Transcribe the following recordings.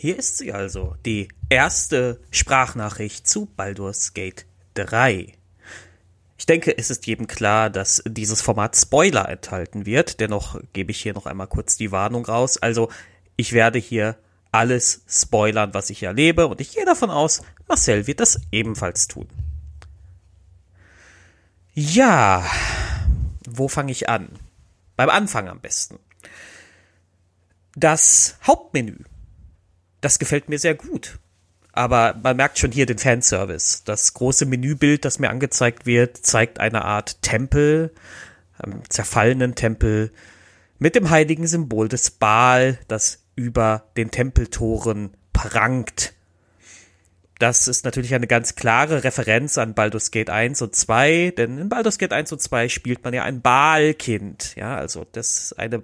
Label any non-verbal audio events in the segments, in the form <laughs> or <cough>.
Hier ist sie also, die erste Sprachnachricht zu Baldur's Gate 3. Ich denke, es ist jedem klar, dass dieses Format Spoiler enthalten wird. Dennoch gebe ich hier noch einmal kurz die Warnung raus. Also, ich werde hier alles spoilern, was ich erlebe, und ich gehe davon aus, Marcel wird das ebenfalls tun. Ja, wo fange ich an? Beim Anfang am besten. Das Hauptmenü, das gefällt mir sehr gut. Aber man merkt schon hier den Fanservice. Das große Menübild, das mir angezeigt wird, zeigt eine Art Tempel, einen zerfallenen Tempel mit dem heiligen Symbol des Baal, das über den Tempeltoren prangt. Das ist natürlich eine ganz klare Referenz an Baldur's Gate 1 und 2, denn in Baldur's Gate 1 und 2 spielt man ja ein Baalkind, ja, also das eine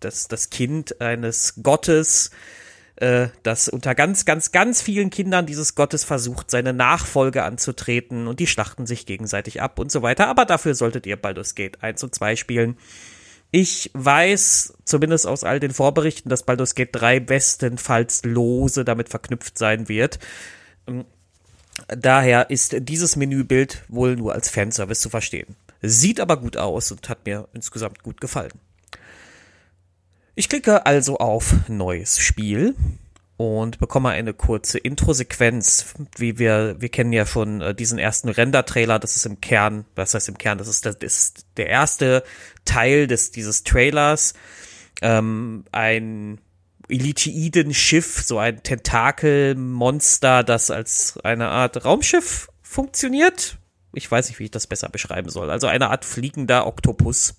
das das Kind eines Gottes, äh, das unter ganz ganz ganz vielen Kindern dieses Gottes versucht, seine Nachfolge anzutreten und die schlachten sich gegenseitig ab und so weiter, aber dafür solltet ihr Baldur's Gate 1 und 2 spielen. Ich weiß, zumindest aus all den Vorberichten, dass Baldur's Gate 3 bestenfalls lose damit verknüpft sein wird. Ähm, daher ist dieses Menübild wohl nur als Fanservice zu verstehen. Sieht aber gut aus und hat mir insgesamt gut gefallen. Ich klicke also auf Neues Spiel und bekomme eine kurze Intro-Sequenz, wie wir, wir kennen ja schon äh, diesen ersten Render-Trailer, das ist im Kern, was heißt im Kern, das ist, das ist der erste Teil des, dieses Trailers, ähm, ein Eliteiden-Schiff, so ein Tentakelmonster, das als eine Art Raumschiff funktioniert. Ich weiß nicht, wie ich das besser beschreiben soll. Also eine Art fliegender Oktopus.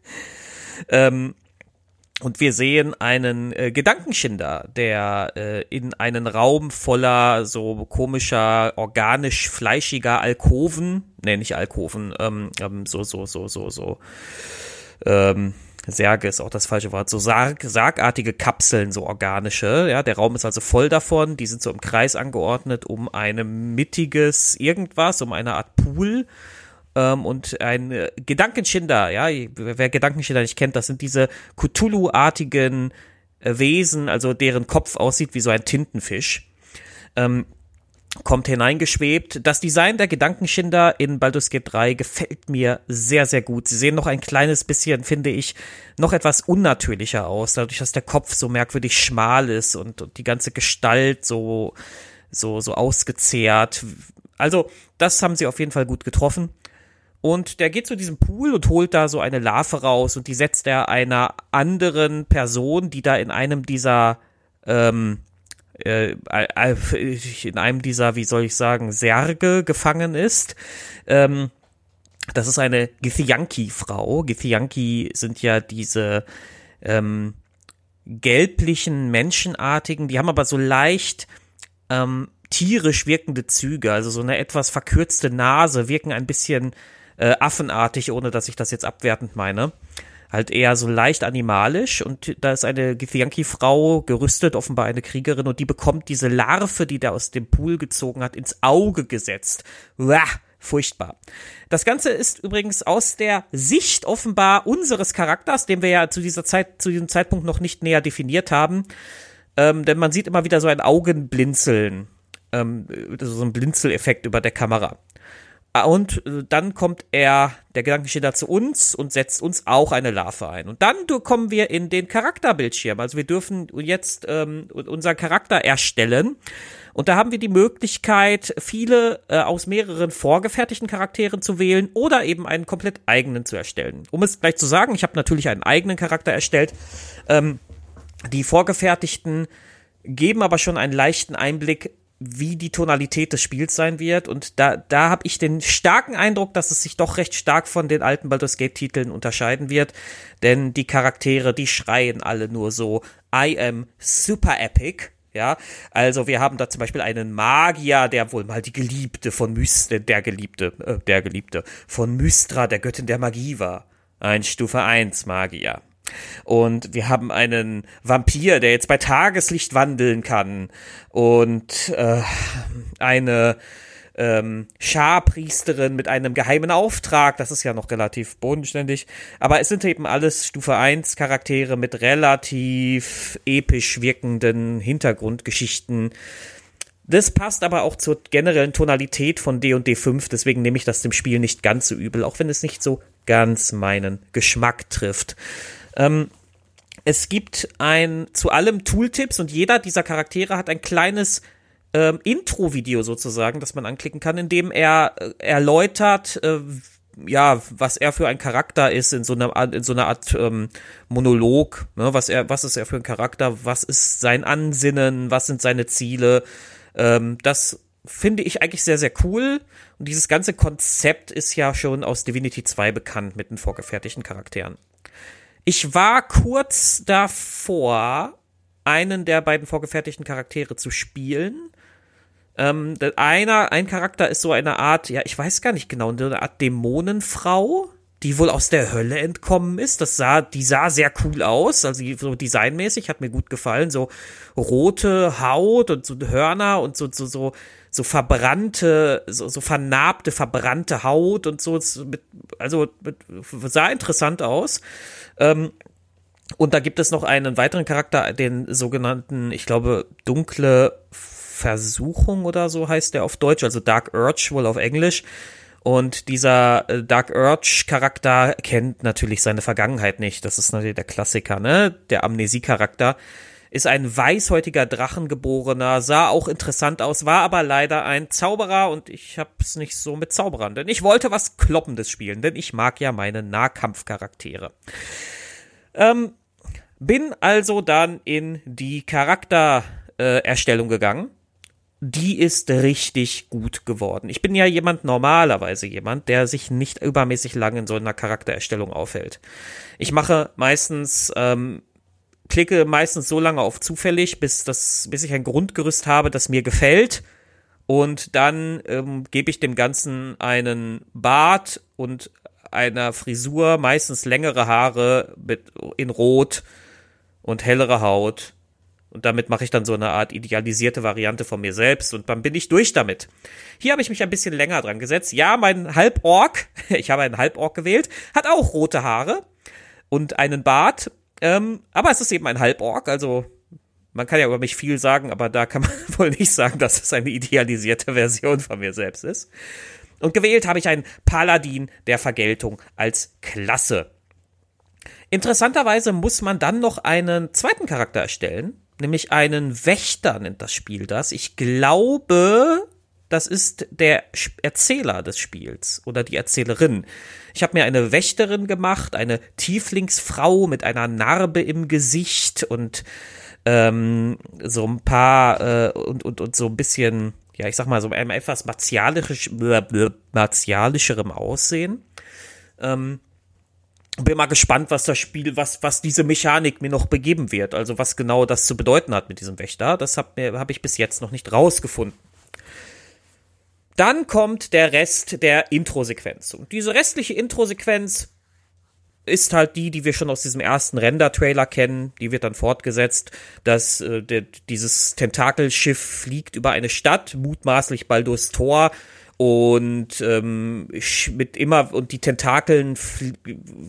<laughs> ähm, und wir sehen einen äh, Gedankenschinder, der äh, in einen Raum voller so komischer, organisch fleischiger Alkoven, nee, nicht Alkoven, ähm, ähm, so, so, so, so, so, ähm, Särge ist auch das falsche Wort, so Sarg, sargartige Kapseln, so organische, ja, der Raum ist also voll davon, die sind so im Kreis angeordnet um ein mittiges irgendwas, um eine Art Pool ähm, und ein äh, Gedankenschinder, ja, wer Gedankenschinder nicht kennt, das sind diese Cthulhu-artigen äh, Wesen, also deren Kopf aussieht wie so ein Tintenfisch. Ähm, kommt hineingeschwebt. Das Design der Gedankenschinder in Baldur's Gate 3 gefällt mir sehr, sehr gut. Sie sehen noch ein kleines bisschen, finde ich, noch etwas unnatürlicher aus, dadurch, dass der Kopf so merkwürdig schmal ist und, und die ganze Gestalt so, so, so ausgezehrt. Also, das haben sie auf jeden Fall gut getroffen. Und der geht zu diesem Pool und holt da so eine Larve raus und die setzt er einer anderen Person, die da in einem dieser ähm, äh, in einem dieser, wie soll ich sagen, Särge gefangen ist. Ähm, das ist eine Githyanki-Frau. Githyanki sind ja diese ähm, gelblichen, menschenartigen, die haben aber so leicht ähm, tierisch wirkende Züge, also so eine etwas verkürzte Nase, wirken ein bisschen äh, affenartig, ohne dass ich das jetzt abwertend meine halt eher so leicht animalisch und da ist eine Githyanki-Frau gerüstet, offenbar eine Kriegerin und die bekommt diese Larve, die der aus dem Pool gezogen hat, ins Auge gesetzt. Uah, furchtbar. Das Ganze ist übrigens aus der Sicht offenbar unseres Charakters, den wir ja zu dieser Zeit, zu diesem Zeitpunkt noch nicht näher definiert haben, ähm, denn man sieht immer wieder so ein Augenblinzeln, ähm, so ein Blinzeleffekt über der Kamera. Ah, und äh, dann kommt er, der Gedankenschilder, zu uns und setzt uns auch eine Larve ein. Und dann kommen wir in den Charakterbildschirm. Also wir dürfen jetzt ähm, unseren Charakter erstellen. Und da haben wir die Möglichkeit, viele äh, aus mehreren vorgefertigten Charakteren zu wählen oder eben einen komplett eigenen zu erstellen. Um es gleich zu sagen, ich habe natürlich einen eigenen Charakter erstellt. Ähm, die vorgefertigten geben aber schon einen leichten Einblick wie die Tonalität des Spiels sein wird. Und da, da habe ich den starken Eindruck, dass es sich doch recht stark von den alten Baldur's Gate-Titeln unterscheiden wird. Denn die Charaktere, die schreien alle nur so, I am super epic. Ja, also wir haben da zum Beispiel einen Magier, der wohl mal die Geliebte von Mystra, der Geliebte, äh, der Geliebte von Mystra, der Göttin der Magie war. Ein Stufe 1 Magier. Und wir haben einen Vampir, der jetzt bei Tageslicht wandeln kann. Und äh, eine ähm, Scharpriesterin mit einem geheimen Auftrag. Das ist ja noch relativ bodenständig. Aber es sind eben alles Stufe 1 Charaktere mit relativ episch wirkenden Hintergrundgeschichten. Das passt aber auch zur generellen Tonalität von D und D5, deswegen nehme ich das dem Spiel nicht ganz so übel, auch wenn es nicht so ganz meinen Geschmack trifft. Ähm, es gibt ein zu allem Tooltips und jeder dieser Charaktere hat ein kleines ähm, Intro-Video sozusagen, das man anklicken kann, in dem er äh, erläutert, äh, ja, was er für ein Charakter ist in so einer in so einer Art ähm, Monolog, ne, was er, was ist er für ein Charakter, was ist sein Ansinnen, was sind seine Ziele. Ähm, das finde ich eigentlich sehr, sehr cool. Und dieses ganze Konzept ist ja schon aus Divinity 2 bekannt mit den vorgefertigten Charakteren. Ich war kurz davor, einen der beiden vorgefertigten Charaktere zu spielen. Ähm, einer, ein Charakter ist so eine Art, ja, ich weiß gar nicht genau, eine Art Dämonenfrau, die wohl aus der Hölle entkommen ist. Das sah, die sah sehr cool aus, also so designmäßig, hat mir gut gefallen. So rote Haut und so Hörner und so, so, so, so verbrannte, so, so vernarbte, verbrannte Haut und so. Mit, also mit, sah interessant aus. Ähm, und da gibt es noch einen weiteren Charakter, den sogenannten, ich glaube, dunkle Versuchung oder so heißt der auf Deutsch, also Dark Urge wohl auf Englisch. Und dieser äh, Dark Urge Charakter kennt natürlich seine Vergangenheit nicht. Das ist natürlich der Klassiker, ne? Der Amnesie-Charakter ist ein weißhäutiger Drachengeborener, sah auch interessant aus, war aber leider ein Zauberer und ich hab's nicht so mit Zauberern, denn ich wollte was Kloppendes spielen, denn ich mag ja meine Nahkampfcharaktere. Ähm, bin also dann in die Charaktererstellung äh, gegangen die ist richtig gut geworden. Ich bin ja jemand, normalerweise jemand, der sich nicht übermäßig lang in so einer Charaktererstellung aufhält. Ich mache meistens, ähm, klicke meistens so lange auf zufällig, bis das, bis ich ein Grundgerüst habe, das mir gefällt. Und dann ähm, gebe ich dem Ganzen einen Bart und einer Frisur, meistens längere Haare mit, in Rot und hellere Haut und damit mache ich dann so eine Art idealisierte Variante von mir selbst und dann bin ich durch damit. Hier habe ich mich ein bisschen länger dran gesetzt. Ja, mein Halborg, <laughs> ich habe einen Halborg gewählt, hat auch rote Haare und einen Bart. Ähm, aber es ist eben ein Halborg, also man kann ja über mich viel sagen, aber da kann man <laughs> wohl nicht sagen, dass es eine idealisierte Version von mir selbst ist. Und gewählt habe ich einen Paladin der Vergeltung als Klasse. Interessanterweise muss man dann noch einen zweiten Charakter erstellen, nämlich einen Wächter nennt das Spiel das. Ich glaube, das ist der Erzähler des Spiels oder die Erzählerin. Ich habe mir eine Wächterin gemacht, eine Tieflingsfrau mit einer Narbe im Gesicht und ähm, so ein paar äh, und, und, und so ein bisschen, ja, ich sag mal, so einem etwas martialisch, martialischerem Aussehen. Ähm, bin mal gespannt, was das Spiel, was, was diese Mechanik mir noch begeben wird. Also was genau das zu bedeuten hat mit diesem Wächter. Das habe hab ich bis jetzt noch nicht rausgefunden. Dann kommt der Rest der Intro-Sequenz. Und diese restliche Intro-Sequenz ist halt die, die wir schon aus diesem ersten Render-Trailer kennen. Die wird dann fortgesetzt, dass äh, der, dieses Tentakelschiff fliegt über eine Stadt, mutmaßlich Baldur's Tor, und ähm, mit immer und die Tentakeln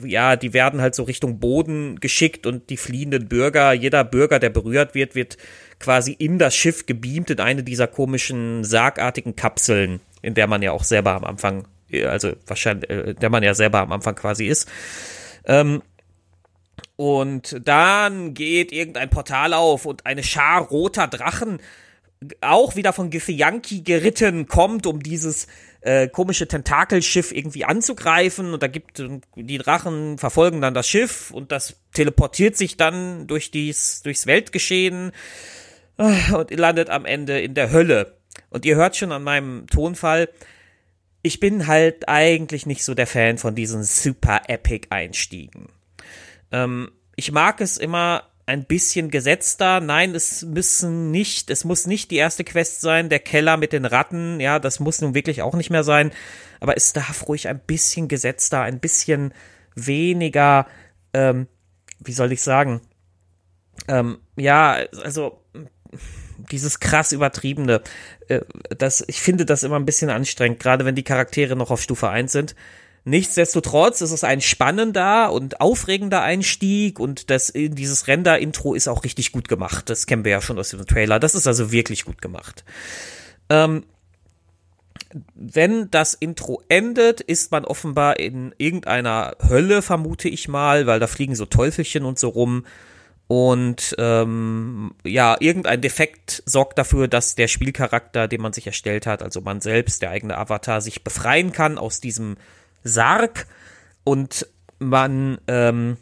ja die werden halt so Richtung Boden geschickt und die fliehenden Bürger jeder Bürger der berührt wird wird quasi in das Schiff gebeamt in eine dieser komischen sargartigen Kapseln in der man ja auch selber am Anfang also wahrscheinlich äh, der man ja selber am Anfang quasi ist. Ähm, und dann geht irgendein Portal auf und eine Schar roter Drachen auch wieder von Githyanki geritten kommt, um dieses äh, komische Tentakelschiff irgendwie anzugreifen. Und da gibt die Drachen verfolgen dann das Schiff und das teleportiert sich dann durch dies, durchs Weltgeschehen äh, und landet am Ende in der Hölle. Und ihr hört schon an meinem Tonfall, ich bin halt eigentlich nicht so der Fan von diesen super epic Einstiegen. Ähm, ich mag es immer ein bisschen gesetzter. Nein, es müssen nicht, es muss nicht die erste Quest sein, der Keller mit den Ratten. Ja, das muss nun wirklich auch nicht mehr sein. Aber es darf ruhig ein bisschen gesetzter, ein bisschen weniger, ähm, wie soll ich sagen? Ähm, ja, also dieses krass übertriebene, äh, das, ich finde das immer ein bisschen anstrengend, gerade wenn die Charaktere noch auf Stufe 1 sind. Nichtsdestotrotz ist es ein spannender und aufregender Einstieg und das, dieses Render-Intro ist auch richtig gut gemacht. Das kennen wir ja schon aus dem Trailer. Das ist also wirklich gut gemacht. Ähm, wenn das Intro endet, ist man offenbar in irgendeiner Hölle, vermute ich mal, weil da fliegen so Teufelchen und so rum. Und ähm, ja, irgendein Defekt sorgt dafür, dass der Spielcharakter, den man sich erstellt hat, also man selbst, der eigene Avatar, sich befreien kann aus diesem Sarg und man ähm,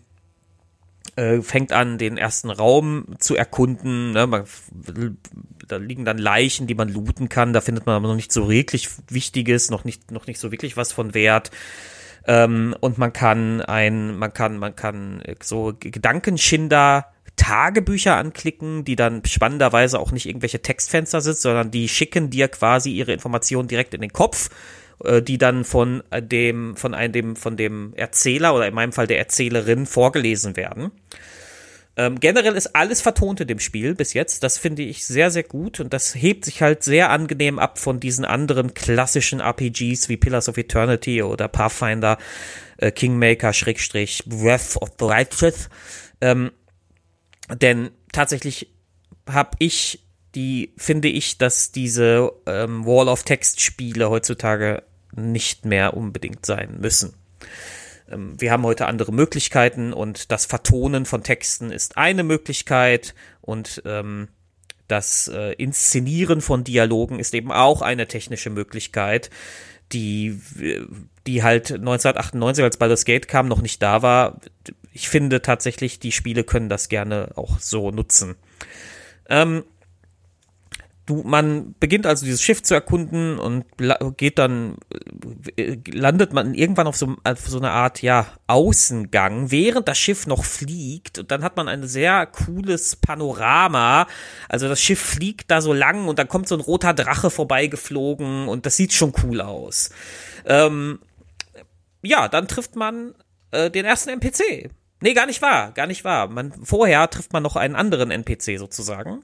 äh, fängt an, den ersten Raum zu erkunden. Ne? Man, da liegen dann Leichen, die man looten kann. Da findet man aber noch nicht so wirklich Wichtiges, noch nicht, noch nicht so wirklich was von Wert. Ähm, und man kann ein, man kann, man kann so Gedankenschinder Tagebücher anklicken, die dann spannenderweise auch nicht irgendwelche Textfenster sind, sondern die schicken dir quasi ihre Informationen direkt in den Kopf äh, die dann von äh, dem, von einem, von dem Erzähler oder in meinem Fall der Erzählerin vorgelesen werden. Ähm, generell ist alles vertont in dem Spiel bis jetzt. Das finde ich sehr, sehr gut und das hebt sich halt sehr angenehm ab von diesen anderen klassischen RPGs wie Pillars of Eternity oder Pathfinder, äh, Kingmaker, Schrägstrich, Breath of the Righteous. Ähm, denn tatsächlich habe ich die finde ich, dass diese ähm, Wall of Text Spiele heutzutage nicht mehr unbedingt sein müssen. Ähm, wir haben heute andere Möglichkeiten und das Vertonen von Texten ist eine Möglichkeit und ähm, das äh, Inszenieren von Dialogen ist eben auch eine technische Möglichkeit, die, die halt 1998, als Baldur's Gate kam, noch nicht da war. Ich finde tatsächlich, die Spiele können das gerne auch so nutzen. Ähm, Du, man beginnt also dieses Schiff zu erkunden und geht dann, äh, landet man irgendwann auf so, auf so eine Art, ja, Außengang, während das Schiff noch fliegt. Und dann hat man ein sehr cooles Panorama. Also das Schiff fliegt da so lang und dann kommt so ein roter Drache vorbeigeflogen und das sieht schon cool aus. Ähm, ja, dann trifft man äh, den ersten NPC. Nee, gar nicht wahr, gar nicht wahr. Man, vorher trifft man noch einen anderen NPC sozusagen.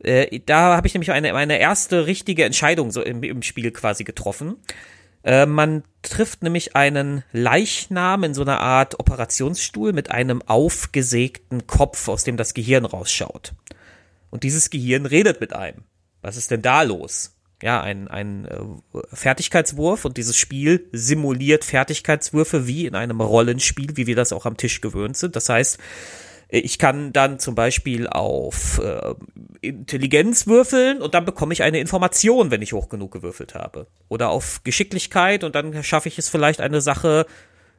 Äh, da habe ich nämlich eine, meine erste richtige Entscheidung so im, im Spiel quasi getroffen. Äh, man trifft nämlich einen Leichnam in so einer Art Operationsstuhl mit einem aufgesägten Kopf, aus dem das Gehirn rausschaut. Und dieses Gehirn redet mit einem. Was ist denn da los? Ja, ein, ein äh, Fertigkeitswurf und dieses Spiel simuliert Fertigkeitswürfe wie in einem Rollenspiel, wie wir das auch am Tisch gewöhnt sind. Das heißt, ich kann dann zum Beispiel auf äh, Intelligenz würfeln und dann bekomme ich eine Information, wenn ich hoch genug gewürfelt habe. Oder auf Geschicklichkeit und dann schaffe ich es vielleicht eine Sache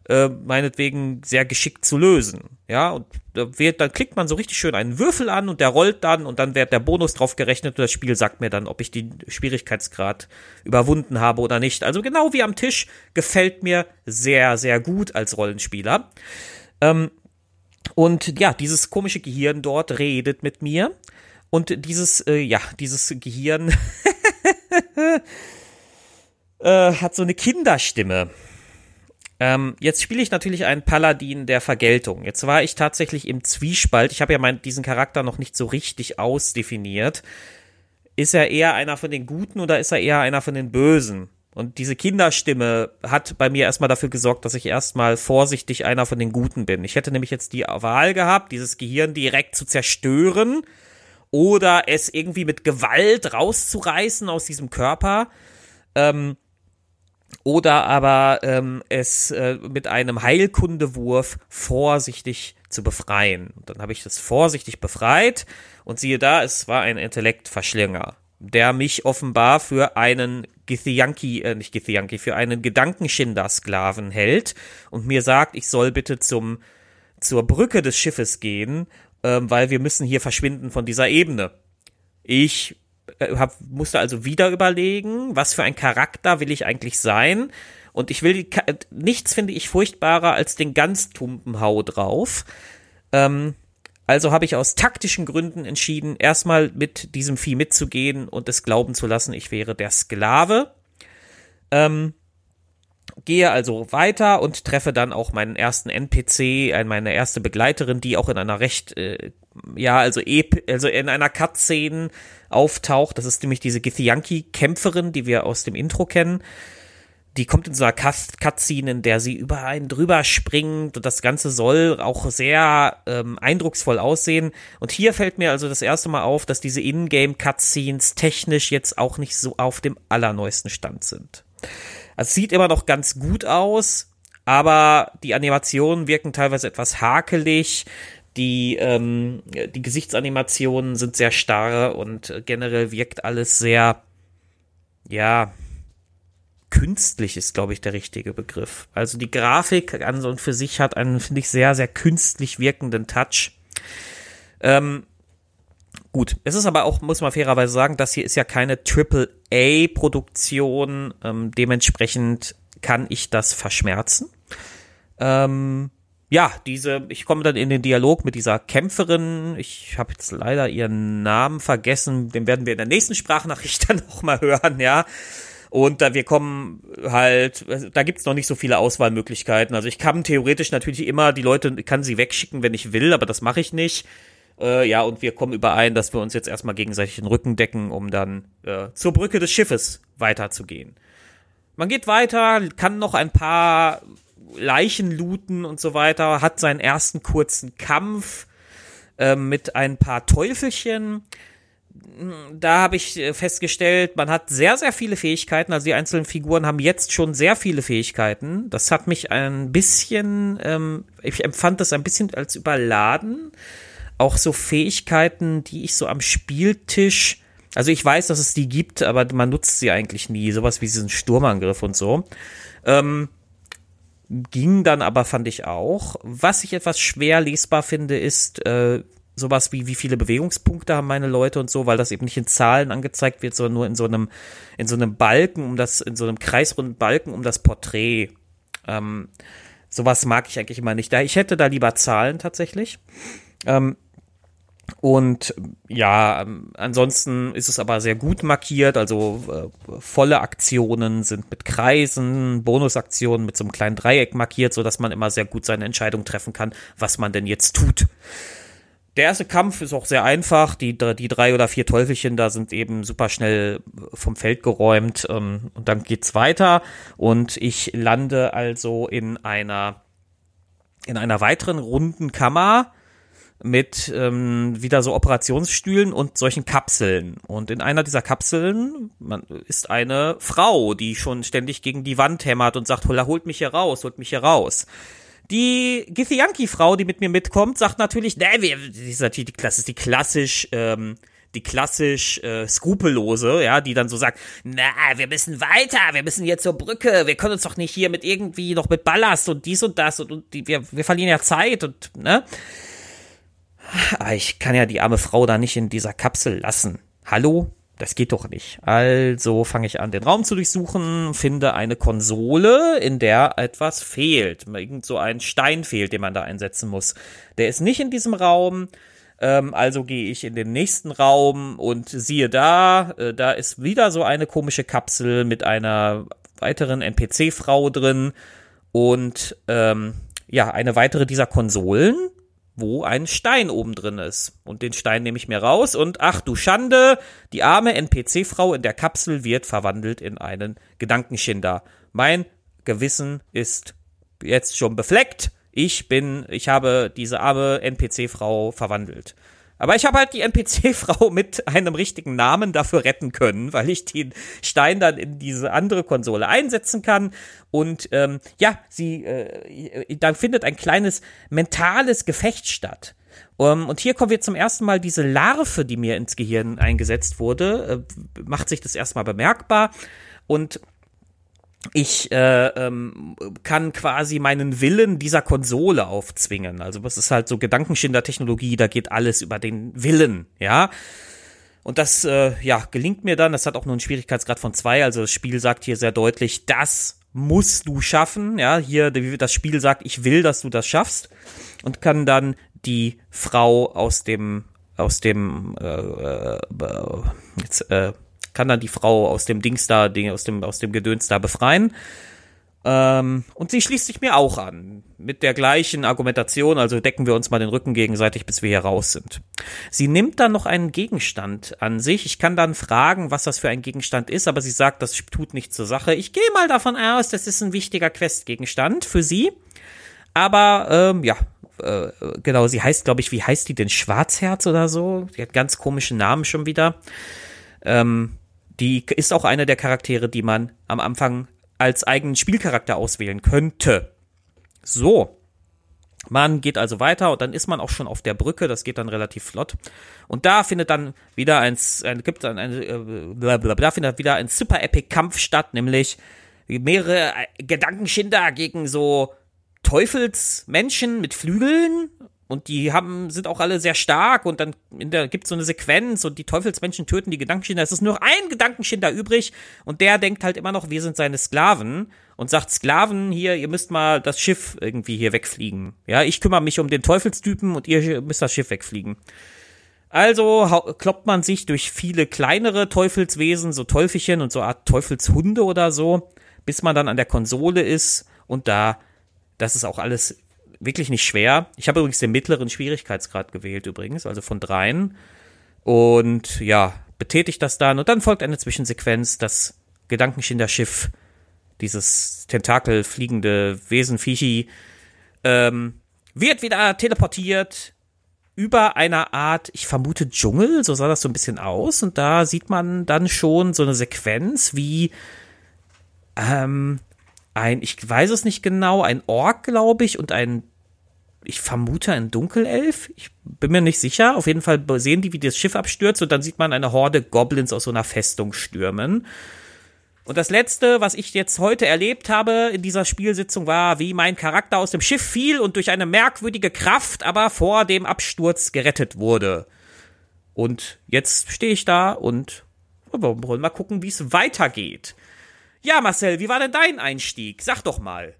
äh, meinetwegen sehr geschickt zu lösen. Ja, und da wird, dann klickt man so richtig schön einen Würfel an und der rollt dann und dann wird der Bonus drauf gerechnet und das Spiel sagt mir dann, ob ich den Schwierigkeitsgrad überwunden habe oder nicht. Also genau wie am Tisch gefällt mir sehr, sehr gut als Rollenspieler. Ähm, und ja, dieses komische Gehirn dort redet mit mir. Und dieses, äh, ja, dieses Gehirn <laughs> äh, hat so eine Kinderstimme. Ähm, jetzt spiele ich natürlich einen Paladin der Vergeltung. Jetzt war ich tatsächlich im Zwiespalt. Ich habe ja mein, diesen Charakter noch nicht so richtig ausdefiniert. Ist er eher einer von den Guten oder ist er eher einer von den Bösen? Und diese Kinderstimme hat bei mir erstmal dafür gesorgt, dass ich erstmal vorsichtig einer von den Guten bin. Ich hätte nämlich jetzt die Wahl gehabt, dieses Gehirn direkt zu zerstören oder es irgendwie mit Gewalt rauszureißen aus diesem Körper. Ähm, oder aber ähm, es äh, mit einem Heilkundewurf vorsichtig zu befreien. Und dann habe ich das vorsichtig befreit und siehe da, es war ein Intellektverschlinger der mich offenbar für einen Githyanki, äh, nicht Githyanki, für einen Gedankenschinder-Sklaven hält und mir sagt, ich soll bitte zum, zur Brücke des Schiffes gehen, ähm, weil wir müssen hier verschwinden von dieser Ebene. Ich äh, hab, musste also wieder überlegen, was für ein Charakter will ich eigentlich sein. Und ich will, nichts finde ich furchtbarer als den ganz tumpen Hau drauf. Ähm, also habe ich aus taktischen Gründen entschieden, erstmal mit diesem Vieh mitzugehen und es glauben zu lassen, ich wäre der Sklave. Ähm, gehe also weiter und treffe dann auch meinen ersten NPC, äh, meine erste Begleiterin, die auch in einer recht, äh, ja, also, also in einer Cutscene auftaucht. Das ist nämlich diese Githyanki-Kämpferin, die wir aus dem Intro kennen. Die kommt in so einer Cutscene, in der sie über einen drüber springt und das Ganze soll auch sehr ähm, eindrucksvoll aussehen. Und hier fällt mir also das erste Mal auf, dass diese Ingame-Cutscenes technisch jetzt auch nicht so auf dem allerneuesten Stand sind. Es sieht immer noch ganz gut aus, aber die Animationen wirken teilweise etwas hakelig. Die, ähm, die Gesichtsanimationen sind sehr starr und generell wirkt alles sehr, ja, künstlich ist, glaube ich, der richtige Begriff. Also die Grafik an und für sich hat einen, finde ich, sehr, sehr künstlich wirkenden Touch. Ähm, Gut, es ist aber auch, muss man fairerweise sagen, das hier ist ja keine Triple-A-Produktion. Ähm, dementsprechend kann ich das verschmerzen. Ähm, ja, diese, ich komme dann in den Dialog mit dieser Kämpferin. Ich habe jetzt leider ihren Namen vergessen. Den werden wir in der nächsten Sprachnachricht <laughs> dann noch mal hören, ja. Und da wir kommen halt, da gibt's noch nicht so viele Auswahlmöglichkeiten. Also ich kann theoretisch natürlich immer die Leute, kann sie wegschicken, wenn ich will, aber das mache ich nicht. Äh, ja, und wir kommen überein, dass wir uns jetzt erstmal gegenseitig den Rücken decken, um dann äh, zur Brücke des Schiffes weiterzugehen. Man geht weiter, kann noch ein paar Leichen looten und so weiter, hat seinen ersten kurzen Kampf äh, mit ein paar Teufelchen. Da habe ich äh, festgestellt, man hat sehr, sehr viele Fähigkeiten. Also die einzelnen Figuren haben jetzt schon sehr viele Fähigkeiten. Das hat mich ein bisschen, ähm, ich empfand das ein bisschen als überladen auch so Fähigkeiten, die ich so am Spieltisch, also ich weiß, dass es die gibt, aber man nutzt sie eigentlich nie, sowas wie diesen Sturmangriff und so. Ähm, ging dann aber, fand ich auch. Was ich etwas schwer lesbar finde, ist äh, sowas wie, wie viele Bewegungspunkte haben meine Leute und so, weil das eben nicht in Zahlen angezeigt wird, sondern nur in so einem, in so einem Balken, um das, in so einem kreisrunden Balken um das Porträt. Ähm, sowas mag ich eigentlich immer nicht. Ich hätte da lieber Zahlen tatsächlich. Ähm, und ja, ähm, ansonsten ist es aber sehr gut markiert. Also äh, volle Aktionen sind mit Kreisen, Bonusaktionen mit so einem kleinen Dreieck markiert, so dass man immer sehr gut seine Entscheidung treffen kann, was man denn jetzt tut. Der erste Kampf ist auch sehr einfach. Die, die drei oder vier Teufelchen da sind eben super schnell vom Feld geräumt. Ähm, und dann geht's weiter. Und ich lande also in einer, in einer weiteren runden Kammer mit ähm, wieder so Operationsstühlen und solchen Kapseln. Und in einer dieser Kapseln man, ist eine Frau, die schon ständig gegen die Wand hämmert und sagt, holt mich hier raus, holt mich hier raus. Die Githyanki-Frau, die mit mir mitkommt, sagt natürlich, ne, wir, die ist natürlich die, Klasse, die klassisch, ähm, die klassisch äh, skrupellose, ja, die dann so sagt, na, wir müssen weiter, wir müssen jetzt zur Brücke, wir können uns doch nicht hier mit irgendwie noch mit Ballast und dies und das und, und die, wir, wir verlieren ja Zeit und ne. Ah, ich kann ja die arme Frau da nicht in dieser Kapsel lassen. Hallo? Das geht doch nicht. Also fange ich an, den Raum zu durchsuchen, finde eine Konsole, in der etwas fehlt. Irgend so ein Stein fehlt, den man da einsetzen muss. Der ist nicht in diesem Raum. Ähm, also gehe ich in den nächsten Raum und siehe da, äh, da ist wieder so eine komische Kapsel mit einer weiteren NPC-Frau drin und ähm, ja, eine weitere dieser Konsolen wo ein Stein oben drin ist. Und den Stein nehme ich mir raus und ach du Schande, die arme NPC-Frau in der Kapsel wird verwandelt in einen Gedankenschinder. Mein Gewissen ist jetzt schon befleckt. Ich bin, ich habe diese arme NPC-Frau verwandelt. Aber ich habe halt die NPC-Frau <laughs> mit einem richtigen Namen dafür retten können, weil ich den Stein dann in diese andere Konsole einsetzen kann. Und ähm, ja, sie, äh, dann findet ein kleines mentales Gefecht statt. Um, ähm, und hier kommen wir zum ersten Mal diese Larve, die mir ins Gehirn eingesetzt wurde, äh, macht sich das erstmal bemerkbar. Und ich äh, ähm, kann quasi meinen Willen dieser Konsole aufzwingen. Also das ist halt so Gedankenschinder-Technologie, da geht alles über den Willen, ja. Und das, äh, ja, gelingt mir dann. Das hat auch nur einen Schwierigkeitsgrad von zwei. Also das Spiel sagt hier sehr deutlich, das musst du schaffen. Ja, hier das Spiel sagt, ich will, dass du das schaffst und kann dann die Frau aus dem aus dem äh, äh, jetzt äh, kann dann die Frau aus dem Dings da, aus dem, aus dem Gedöns da befreien. Ähm, und sie schließt sich mir auch an. Mit der gleichen Argumentation, also decken wir uns mal den Rücken gegenseitig, bis wir hier raus sind. Sie nimmt dann noch einen Gegenstand an sich. Ich kann dann fragen, was das für ein Gegenstand ist, aber sie sagt, das tut nichts zur Sache. Ich gehe mal davon aus, das ist ein wichtiger Questgegenstand für sie. Aber ähm, ja, äh, genau, sie heißt, glaube ich, wie heißt die denn? Schwarzherz oder so? Die hat ganz komischen Namen schon wieder. Ähm, die ist auch eine der Charaktere, die man am Anfang als eigenen Spielcharakter auswählen könnte. So. Man geht also weiter und dann ist man auch schon auf der Brücke, das geht dann relativ flott. Und da findet dann wieder ein, ein gibt dann ein, äh, da findet wieder ein super epic Kampf statt, nämlich mehrere äh, Gedankenschinder gegen so Teufelsmenschen mit Flügeln und die haben, sind auch alle sehr stark und dann der, gibt's so eine Sequenz und die Teufelsmenschen töten die Gedankenschinder. Es ist nur ein Gedankenschinder übrig und der denkt halt immer noch, wir sind seine Sklaven und sagt Sklaven hier, ihr müsst mal das Schiff irgendwie hier wegfliegen. Ja, ich kümmere mich um den Teufelstypen und ihr müsst das Schiff wegfliegen. Also kloppt man sich durch viele kleinere Teufelswesen, so Teufelchen und so Art Teufelshunde oder so, bis man dann an der Konsole ist und da, das ist auch alles wirklich nicht schwer. Ich habe übrigens den mittleren Schwierigkeitsgrad gewählt übrigens, also von dreien. Und ja, betätigt das dann und dann folgt eine Zwischensequenz, das Gedankenschinderschiff, dieses tentakelfliegende Wesenviechi, ähm, wird wieder teleportiert über einer Art, ich vermute Dschungel, so sah das so ein bisschen aus. Und da sieht man dann schon so eine Sequenz, wie ähm, ein, ich weiß es nicht genau, ein Ork, glaube ich, und ein ich vermute ein Dunkelelf. Ich bin mir nicht sicher. Auf jeden Fall sehen die, wie das Schiff abstürzt und dann sieht man eine Horde Goblins aus so einer Festung stürmen. Und das letzte, was ich jetzt heute erlebt habe in dieser Spielsitzung, war, wie mein Charakter aus dem Schiff fiel und durch eine merkwürdige Kraft aber vor dem Absturz gerettet wurde. Und jetzt stehe ich da und wollen mal gucken, wie es weitergeht. Ja, Marcel, wie war denn dein Einstieg? Sag doch mal.